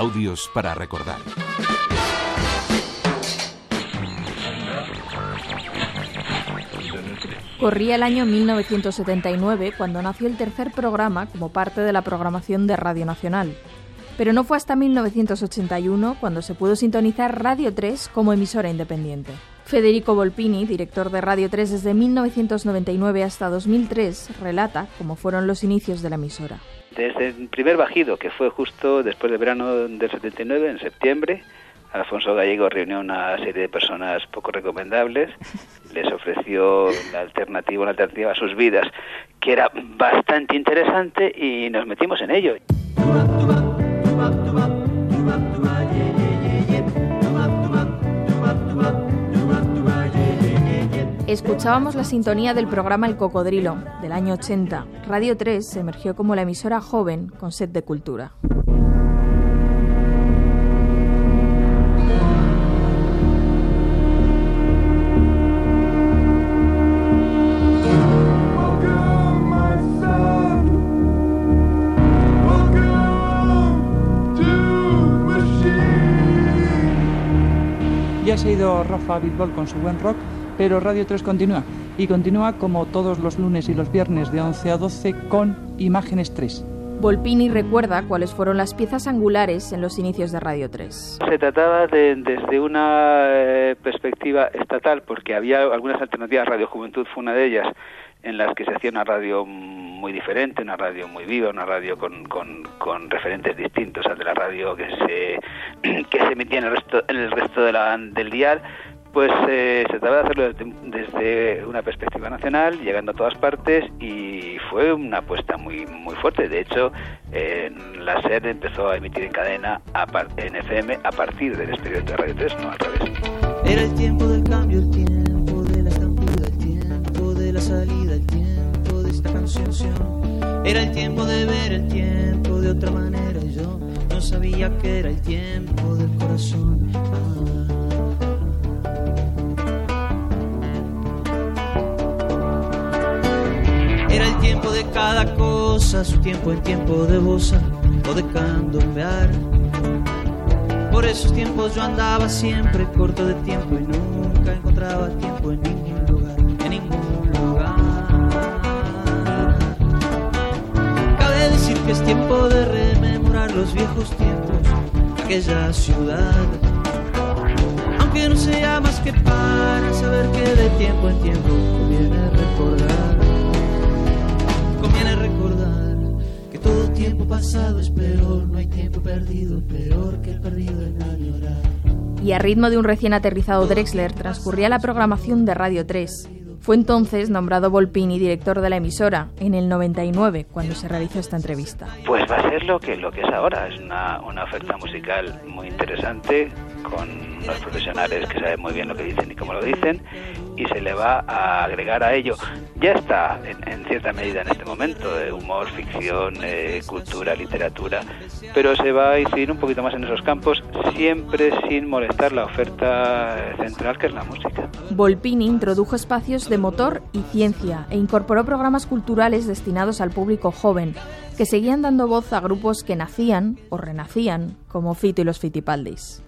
Audios para recordar. Corría el año 1979 cuando nació el tercer programa como parte de la programación de Radio Nacional. Pero no fue hasta 1981 cuando se pudo sintonizar Radio 3 como emisora independiente. Federico Volpini, director de Radio 3 desde 1999 hasta 2003, relata cómo fueron los inicios de la emisora. Desde el primer bajido, que fue justo después del verano del 79, en septiembre, Alfonso Gallego reunió una serie de personas poco recomendables, les ofreció la alternativa, una alternativa a sus vidas, que era bastante interesante y nos metimos en ello. Escuchábamos la sintonía del programa El Cocodrilo, del año 80. Radio 3 emergió como la emisora joven con sed de cultura. Ya se ha ido Rafa Bitbol con su buen rock, pero Radio 3 continúa. Y continúa como todos los lunes y los viernes de 11 a 12 con Imágenes 3. Volpini recuerda cuáles fueron las piezas angulares en los inicios de Radio 3. Se trataba de, desde una eh, perspectiva estatal, porque había algunas alternativas, Radio Juventud fue una de ellas, en las que se hacía una radio muy diferente, una radio muy viva, una radio con, con, con referentes distintos al de la radio que se, que se emitía en el resto, en el resto de la, del dial pues eh, se trataba de hacerlo desde, una perspectiva nacional, llegando a todas partes y fue una apuesta muy muy fuerte. De hecho, la SER empezó a emitir en cadena en FM a partir del expediente de Radio 3, no al revés. Era el tiempo del cambio, el tiempo de la estampida, el tiempo de la salida, el tiempo de esta canción. Era el tiempo de ver el tiempo de otra manera yo no sabía que era el tiempo del corazón. Ah. Tiempo de cada cosa, su tiempo el tiempo de bosa o de candombear. Por esos tiempos yo andaba siempre corto de tiempo y nunca encontraba tiempo en ningún lugar, en ningún lugar. Cabe decir que es tiempo de rememorar los viejos tiempos, aquella ciudad. Aunque no sea más que para saber que de tiempo en tiempo conviene recordar tiempo pasado es peor, no hay tiempo perdido, peor que el perdido en añorar. Y a ritmo de un recién aterrizado Drexler transcurría la programación de Radio 3. Fue entonces nombrado Volpini director de la emisora, en el 99, cuando se realizó esta entrevista. Pues va a ser lo que, lo que es ahora, es una, una oferta musical muy interesante, con unos profesionales que saben muy bien lo que dicen y cómo lo dicen, y se le va a agregar a ello. Ya está en, cierta medida en este momento, de humor, ficción, eh, cultura, literatura, pero se va a incidir un poquito más en esos campos, siempre sin molestar la oferta central que es la música. Volpini introdujo espacios de motor y ciencia e incorporó programas culturales destinados al público joven, que seguían dando voz a grupos que nacían o renacían, como Fito y los Fitipaldis.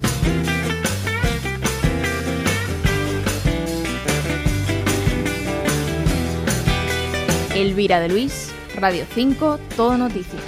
Elvira de Luis, Radio 5, Todo Noticias.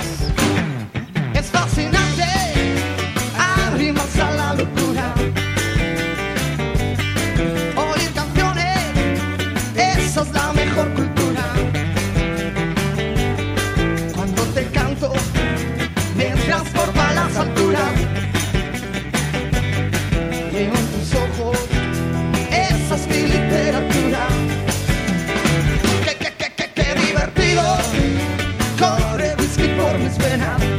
Whisky por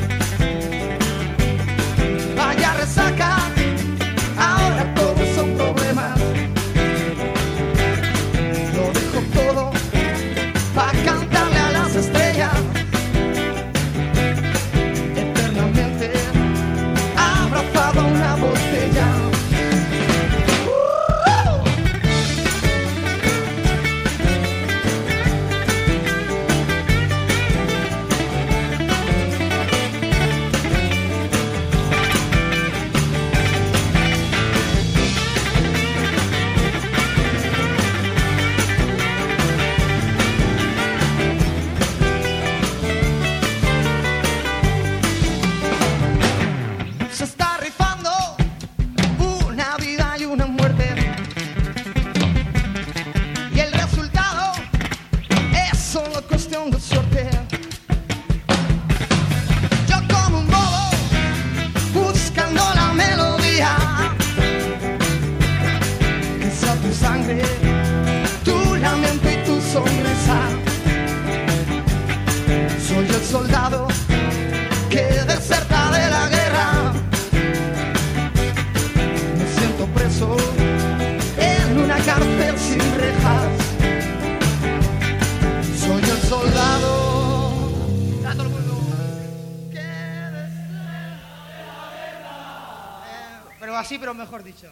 así, pero mejor dicho.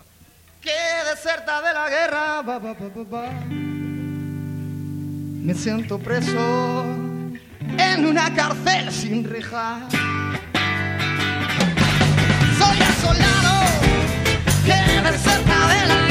Que deserta de la guerra. Ba. Me siento preso en una cárcel sin rejas. Soy el soldado que deserta